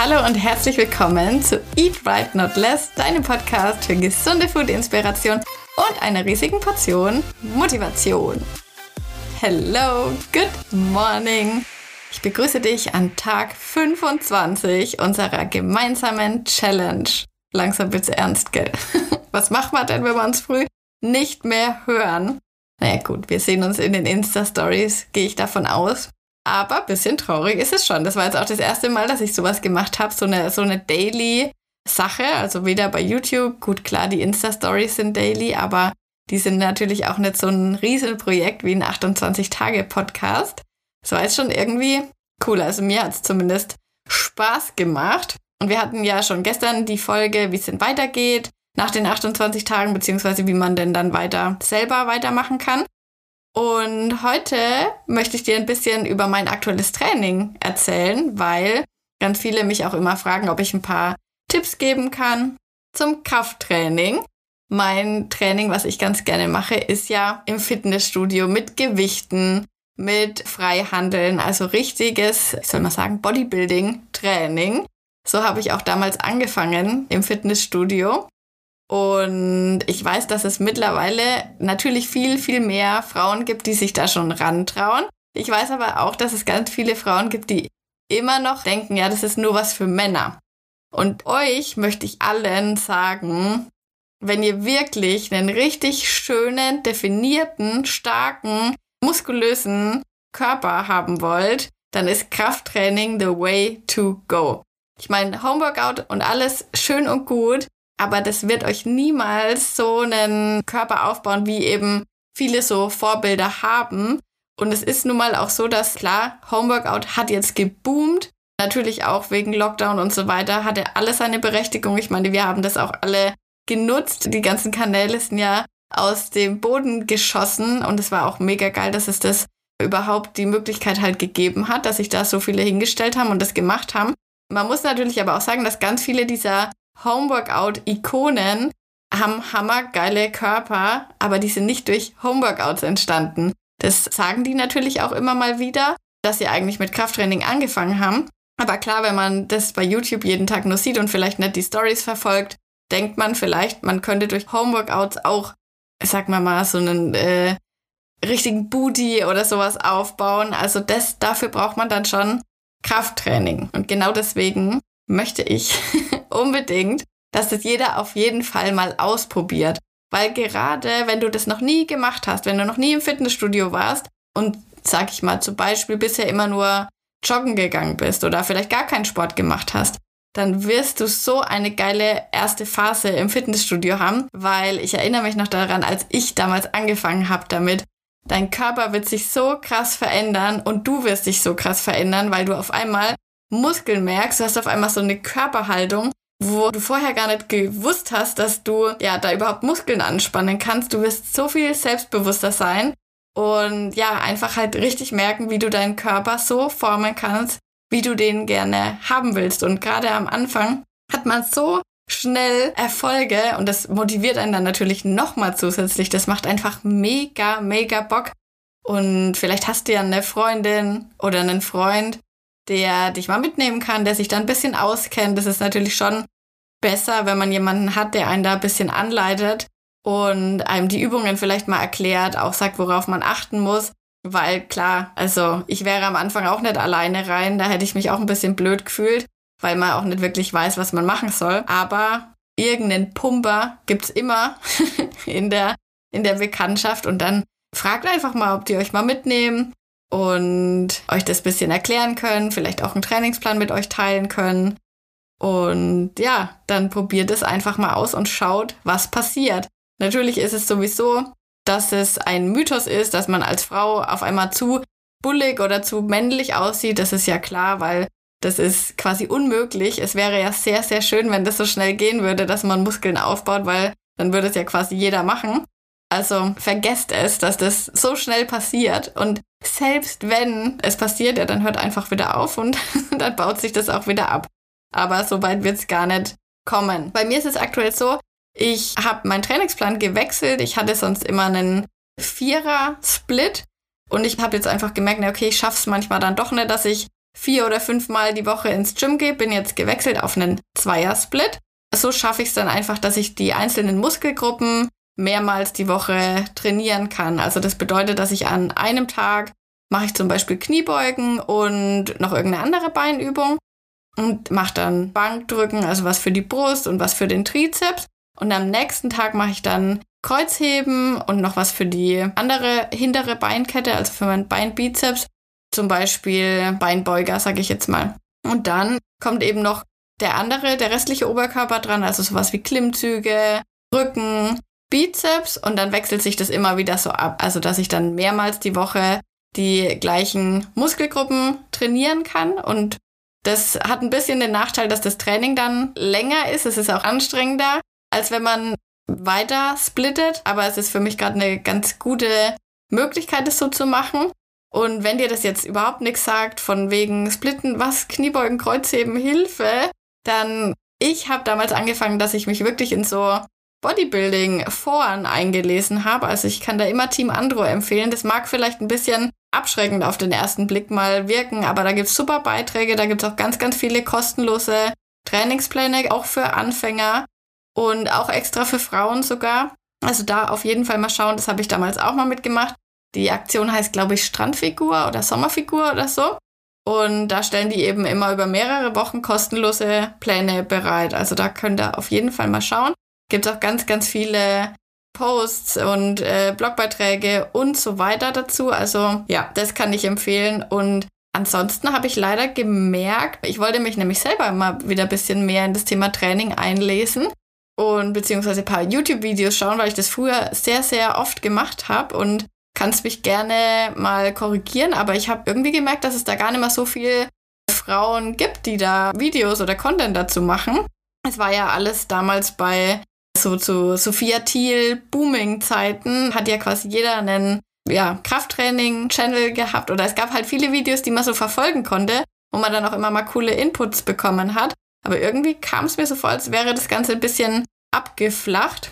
Hallo und herzlich willkommen zu Eat Right Not Less, deinem Podcast für gesunde Food-Inspiration und einer riesigen Portion Motivation. Hello, good morning. Ich begrüße dich an Tag 25 unserer gemeinsamen Challenge. Langsam wird's ernst, gell? Was macht man denn, wenn wir uns früh nicht mehr hören? Naja gut, wir sehen uns in den Insta-Stories, gehe ich davon aus. Aber ein bisschen traurig ist es schon. Das war jetzt auch das erste Mal, dass ich sowas gemacht habe, so eine, so eine Daily-Sache. Also weder bei YouTube, gut klar, die Insta-Stories sind daily, aber die sind natürlich auch nicht so ein Riesenprojekt wie ein 28-Tage-Podcast. Das war jetzt schon irgendwie cool. Also mir hat es zumindest Spaß gemacht. Und wir hatten ja schon gestern die Folge, wie es denn weitergeht nach den 28 Tagen, beziehungsweise wie man denn dann weiter selber weitermachen kann. Und heute möchte ich dir ein bisschen über mein aktuelles Training erzählen, weil ganz viele mich auch immer fragen, ob ich ein paar Tipps geben kann zum Krafttraining. Mein Training, was ich ganz gerne mache, ist ja im Fitnessstudio mit Gewichten, mit Freihandeln, also richtiges, ich soll mal sagen, Bodybuilding-Training. So habe ich auch damals angefangen im Fitnessstudio. Und ich weiß, dass es mittlerweile natürlich viel, viel mehr Frauen gibt, die sich da schon rantrauen. Ich weiß aber auch, dass es ganz viele Frauen gibt, die immer noch denken, ja, das ist nur was für Männer. Und euch möchte ich allen sagen, wenn ihr wirklich einen richtig schönen, definierten, starken, muskulösen Körper haben wollt, dann ist Krafttraining the way to go. Ich meine, Homeworkout und alles schön und gut, aber das wird euch niemals so einen Körper aufbauen, wie eben viele so Vorbilder haben. Und es ist nun mal auch so, dass klar, Homeworkout hat jetzt geboomt. Natürlich auch wegen Lockdown und so weiter hatte alles seine Berechtigung. Ich meine, wir haben das auch alle genutzt. Die ganzen Kanäle sind ja aus dem Boden geschossen und es war auch mega geil, dass es das überhaupt die Möglichkeit halt gegeben hat, dass sich da so viele hingestellt haben und das gemacht haben. Man muss natürlich aber auch sagen, dass ganz viele dieser Homeworkout-Ikonen haben hammergeile Körper, aber die sind nicht durch Homeworkouts entstanden. Das sagen die natürlich auch immer mal wieder, dass sie eigentlich mit Krafttraining angefangen haben. Aber klar, wenn man das bei YouTube jeden Tag nur sieht und vielleicht nicht die Stories verfolgt, denkt man vielleicht, man könnte durch Homeworkouts auch, sag mal mal, so einen äh, richtigen Booty oder sowas aufbauen. Also das, dafür braucht man dann schon Krafttraining. Und genau deswegen möchte ich unbedingt, dass das jeder auf jeden Fall mal ausprobiert. Weil gerade wenn du das noch nie gemacht hast, wenn du noch nie im Fitnessstudio warst und sag ich mal zum Beispiel bisher immer nur joggen gegangen bist oder vielleicht gar keinen Sport gemacht hast, dann wirst du so eine geile erste Phase im Fitnessstudio haben, weil ich erinnere mich noch daran, als ich damals angefangen habe damit, dein Körper wird sich so krass verändern und du wirst dich so krass verändern, weil du auf einmal Muskeln merkst, du hast auf einmal so eine Körperhaltung, wo du vorher gar nicht gewusst hast, dass du ja da überhaupt Muskeln anspannen kannst. Du wirst so viel selbstbewusster sein und ja, einfach halt richtig merken, wie du deinen Körper so formen kannst, wie du den gerne haben willst. Und gerade am Anfang hat man so schnell Erfolge und das motiviert einen dann natürlich nochmal zusätzlich. Das macht einfach mega, mega Bock. Und vielleicht hast du ja eine Freundin oder einen Freund, der dich mal mitnehmen kann, der sich da ein bisschen auskennt. Das ist natürlich schon besser, wenn man jemanden hat, der einen da ein bisschen anleitet und einem die Übungen vielleicht mal erklärt, auch sagt, worauf man achten muss. Weil klar, also ich wäre am Anfang auch nicht alleine rein, da hätte ich mich auch ein bisschen blöd gefühlt, weil man auch nicht wirklich weiß, was man machen soll. Aber irgendeinen Pumper gibt's immer in der, in der Bekanntschaft und dann fragt einfach mal, ob die euch mal mitnehmen und euch das bisschen erklären können, vielleicht auch einen Trainingsplan mit euch teilen können. Und ja, dann probiert es einfach mal aus und schaut, was passiert. Natürlich ist es sowieso, dass es ein Mythos ist, dass man als Frau auf einmal zu bullig oder zu männlich aussieht. Das ist ja klar, weil das ist quasi unmöglich. Es wäre ja sehr, sehr schön, wenn das so schnell gehen würde, dass man Muskeln aufbaut, weil dann würde es ja quasi jeder machen. Also vergesst es, dass das so schnell passiert. Und selbst wenn es passiert, ja, dann hört einfach wieder auf und dann baut sich das auch wieder ab. Aber so weit wird es gar nicht kommen. Bei mir ist es aktuell so, ich habe meinen Trainingsplan gewechselt. Ich hatte sonst immer einen Vierer-Split. Und ich habe jetzt einfach gemerkt, okay, ich schaffe es manchmal dann doch nicht, dass ich vier oder fünfmal die Woche ins Gym gehe, bin jetzt gewechselt auf einen Zweiersplit. So schaffe ich es dann einfach, dass ich die einzelnen Muskelgruppen mehrmals die Woche trainieren kann. Also das bedeutet, dass ich an einem Tag mache ich zum Beispiel Kniebeugen und noch irgendeine andere Beinübung und mache dann Bankdrücken, also was für die Brust und was für den Trizeps. Und am nächsten Tag mache ich dann Kreuzheben und noch was für die andere hintere Beinkette, also für meinen Beinbizeps. Zum Beispiel Beinbeuger, sage ich jetzt mal. Und dann kommt eben noch der andere, der restliche Oberkörper dran, also sowas wie Klimmzüge, Rücken, Bizeps und dann wechselt sich das immer wieder so ab. Also dass ich dann mehrmals die Woche die gleichen Muskelgruppen trainieren kann und das hat ein bisschen den Nachteil, dass das Training dann länger ist. Es ist auch anstrengender, als wenn man weiter splittet. Aber es ist für mich gerade eine ganz gute Möglichkeit, das so zu machen. Und wenn dir das jetzt überhaupt nichts sagt, von wegen Splitten, was, Kniebeugen, Kreuzheben, Hilfe, dann ich habe damals angefangen, dass ich mich wirklich in so Bodybuilding-Foren eingelesen habe. Also ich kann da immer Team Andro empfehlen. Das mag vielleicht ein bisschen abschreckend auf den ersten Blick mal wirken, aber da gibt's super Beiträge, da gibt's auch ganz, ganz viele kostenlose Trainingspläne, auch für Anfänger und auch extra für Frauen sogar. Also da auf jeden Fall mal schauen, das habe ich damals auch mal mitgemacht. Die Aktion heißt, glaube ich, Strandfigur oder Sommerfigur oder so. Und da stellen die eben immer über mehrere Wochen kostenlose Pläne bereit. Also da könnt ihr auf jeden Fall mal schauen. Gibt auch ganz, ganz viele Posts und äh, Blogbeiträge und so weiter dazu. Also ja, das kann ich empfehlen. Und ansonsten habe ich leider gemerkt, ich wollte mich nämlich selber mal wieder ein bisschen mehr in das Thema Training einlesen und beziehungsweise ein paar YouTube-Videos schauen, weil ich das früher sehr, sehr oft gemacht habe und kannst mich gerne mal korrigieren, aber ich habe irgendwie gemerkt, dass es da gar nicht mehr so viele Frauen gibt, die da Videos oder Content dazu machen. Es war ja alles damals bei so zu Sophia Thiel Booming-Zeiten hat ja quasi jeder einen ja, Krafttraining-Channel gehabt oder es gab halt viele Videos, die man so verfolgen konnte, wo man dann auch immer mal coole Inputs bekommen hat. Aber irgendwie kam es mir so vor, als wäre das Ganze ein bisschen abgeflacht.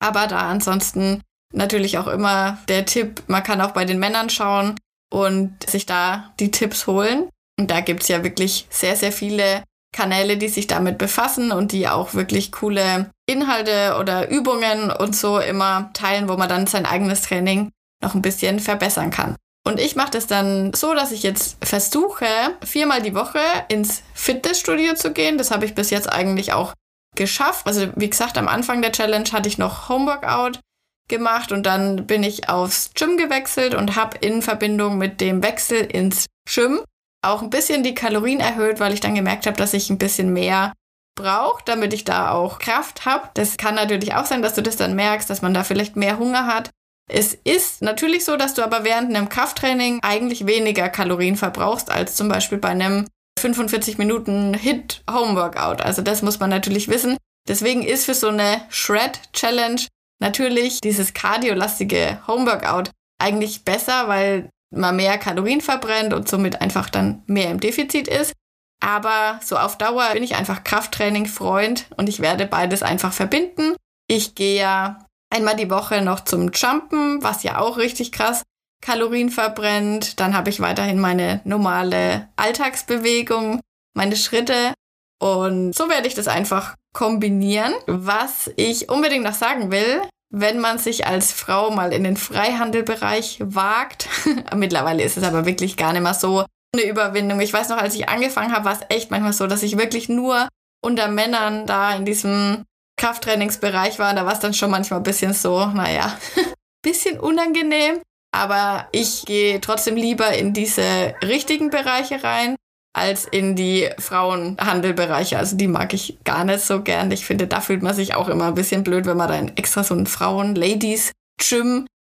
Aber da ansonsten natürlich auch immer der Tipp, man kann auch bei den Männern schauen und sich da die Tipps holen. Und da gibt es ja wirklich sehr, sehr viele Kanäle, die sich damit befassen und die auch wirklich coole Inhalte oder Übungen und so immer teilen, wo man dann sein eigenes Training noch ein bisschen verbessern kann. Und ich mache das dann so, dass ich jetzt versuche, viermal die Woche ins Fitnessstudio zu gehen. Das habe ich bis jetzt eigentlich auch geschafft. Also wie gesagt, am Anfang der Challenge hatte ich noch Homeworkout gemacht und dann bin ich aufs Gym gewechselt und habe in Verbindung mit dem Wechsel ins Gym auch ein bisschen die Kalorien erhöht, weil ich dann gemerkt habe, dass ich ein bisschen mehr brauche, damit ich da auch Kraft habe. Das kann natürlich auch sein, dass du das dann merkst, dass man da vielleicht mehr Hunger hat. Es ist natürlich so, dass du aber während einem Krafttraining eigentlich weniger Kalorien verbrauchst als zum Beispiel bei einem 45 Minuten Hit Home Workout. Also das muss man natürlich wissen. Deswegen ist für so eine Shred Challenge natürlich dieses kardiolastige Home Workout eigentlich besser, weil man mehr Kalorien verbrennt und somit einfach dann mehr im Defizit ist. Aber so auf Dauer bin ich einfach Krafttraining-Freund und ich werde beides einfach verbinden. Ich gehe ja einmal die Woche noch zum Jumpen, was ja auch richtig krass Kalorien verbrennt. Dann habe ich weiterhin meine normale Alltagsbewegung, meine Schritte. Und so werde ich das einfach kombinieren. Was ich unbedingt noch sagen will, wenn man sich als Frau mal in den Freihandelbereich wagt. Mittlerweile ist es aber wirklich gar nicht mehr so eine Überwindung. Ich weiß noch, als ich angefangen habe, war es echt manchmal so, dass ich wirklich nur unter Männern da in diesem Krafttrainingsbereich war. Da war es dann schon manchmal ein bisschen so, naja, bisschen unangenehm. Aber ich gehe trotzdem lieber in diese richtigen Bereiche rein als in die Frauenhandelbereiche. Also die mag ich gar nicht so gern. Ich finde, da fühlt man sich auch immer ein bisschen blöd, wenn man da in extra so einen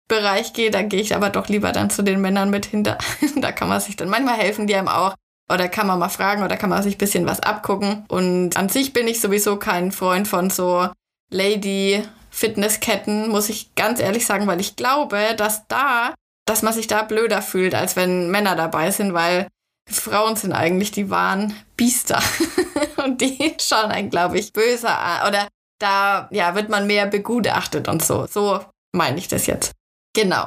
Frauen-Ladies-Gym-Bereich geht. Da gehe ich aber doch lieber dann zu den Männern mit hinter. da kann man sich dann, manchmal helfen die einem auch. Oder kann man mal fragen oder kann man sich ein bisschen was abgucken. Und an sich bin ich sowieso kein Freund von so Lady-Fitnessketten, muss ich ganz ehrlich sagen, weil ich glaube, dass da, dass man sich da blöder fühlt, als wenn Männer dabei sind, weil Frauen sind eigentlich die wahren Biester. und die schauen einen, glaube ich, böser an. Oder da ja, wird man mehr begutachtet und so. So meine ich das jetzt. Genau.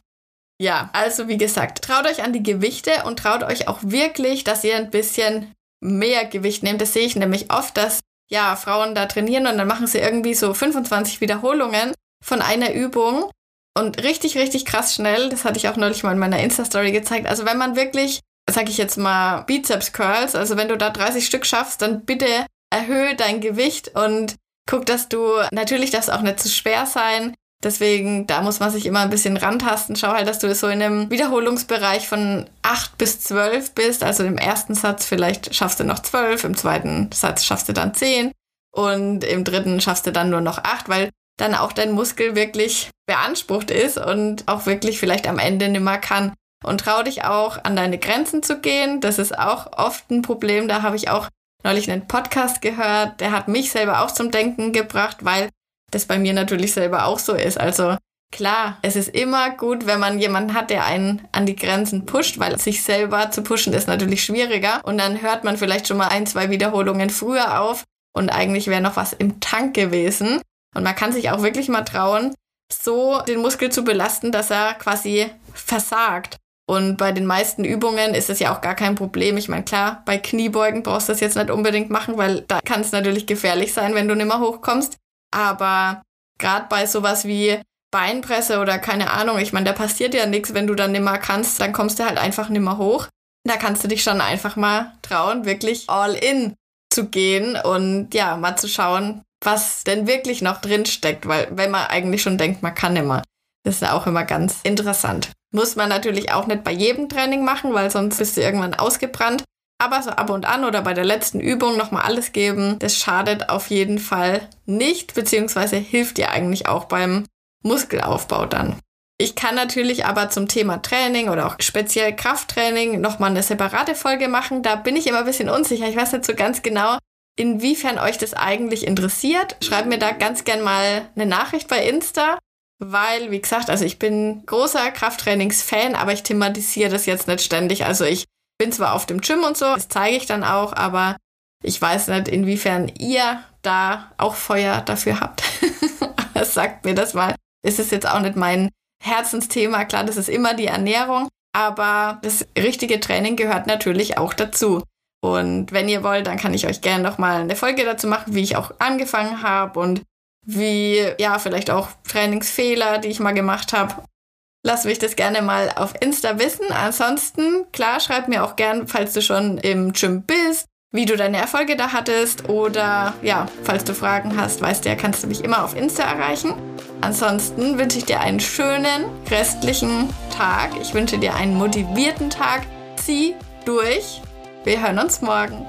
Ja, also wie gesagt, traut euch an die Gewichte und traut euch auch wirklich, dass ihr ein bisschen mehr Gewicht nehmt. Das sehe ich nämlich oft, dass ja Frauen da trainieren und dann machen sie irgendwie so 25 Wiederholungen von einer Übung und richtig, richtig krass schnell. Das hatte ich auch neulich mal in meiner Insta-Story gezeigt. Also wenn man wirklich, sag ich jetzt mal, Bizeps Curls, also wenn du da 30 Stück schaffst, dann bitte erhöhe dein Gewicht und guck, dass du, natürlich darf es auch nicht zu schwer sein. Deswegen, da muss man sich immer ein bisschen rantasten. Schau halt, dass du so in einem Wiederholungsbereich von 8 bis 12 bist. Also im ersten Satz vielleicht schaffst du noch 12, im zweiten Satz schaffst du dann 10 und im dritten schaffst du dann nur noch 8, weil dann auch dein Muskel wirklich beansprucht ist und auch wirklich vielleicht am Ende nimmer kann. Und trau dich auch an deine Grenzen zu gehen. Das ist auch oft ein Problem. Da habe ich auch neulich einen Podcast gehört. Der hat mich selber auch zum Denken gebracht, weil das bei mir natürlich selber auch so ist. Also klar, es ist immer gut, wenn man jemanden hat, der einen an die Grenzen pusht, weil sich selber zu pushen ist natürlich schwieriger. Und dann hört man vielleicht schon mal ein, zwei Wiederholungen früher auf und eigentlich wäre noch was im Tank gewesen. Und man kann sich auch wirklich mal trauen, so den Muskel zu belasten, dass er quasi versagt. Und bei den meisten Übungen ist es ja auch gar kein Problem. Ich meine, klar, bei Kniebeugen brauchst du das jetzt nicht unbedingt machen, weil da kann es natürlich gefährlich sein, wenn du nicht mehr hochkommst. Aber gerade bei sowas wie Beinpresse oder keine Ahnung, ich meine, da passiert ja nichts, wenn du dann nimmer kannst, dann kommst du halt einfach nimmer hoch. Da kannst du dich schon einfach mal trauen, wirklich all in zu gehen und ja, mal zu schauen, was denn wirklich noch drin steckt, weil wenn man eigentlich schon denkt, man kann immer. Das ist auch immer ganz interessant. Muss man natürlich auch nicht bei jedem Training machen, weil sonst bist du irgendwann ausgebrannt. Aber so ab und an oder bei der letzten Übung nochmal alles geben, das schadet auf jeden Fall nicht, beziehungsweise hilft dir eigentlich auch beim Muskelaufbau dann. Ich kann natürlich aber zum Thema Training oder auch speziell Krafttraining nochmal eine separate Folge machen. Da bin ich immer ein bisschen unsicher. Ich weiß nicht so ganz genau, inwiefern euch das eigentlich interessiert. Schreibt mir da ganz gern mal eine Nachricht bei Insta, weil, wie gesagt, also ich bin großer Krafttrainings-Fan, aber ich thematisiere das jetzt nicht ständig. Also ich bin zwar auf dem Gym und so, das zeige ich dann auch, aber ich weiß nicht, inwiefern ihr da auch Feuer dafür habt. sagt mir das mal. Es ist jetzt auch nicht mein Herzensthema. Klar, das ist immer die Ernährung, aber das richtige Training gehört natürlich auch dazu. Und wenn ihr wollt, dann kann ich euch gerne nochmal eine Folge dazu machen, wie ich auch angefangen habe und wie, ja, vielleicht auch Trainingsfehler, die ich mal gemacht habe. Lass mich das gerne mal auf Insta wissen. Ansonsten, klar, schreib mir auch gern, falls du schon im Gym bist, wie du deine Erfolge da hattest oder ja, falls du Fragen hast, weißt du ja, kannst du mich immer auf Insta erreichen. Ansonsten wünsche ich dir einen schönen restlichen Tag. Ich wünsche dir einen motivierten Tag. Zieh durch wir hören uns morgen.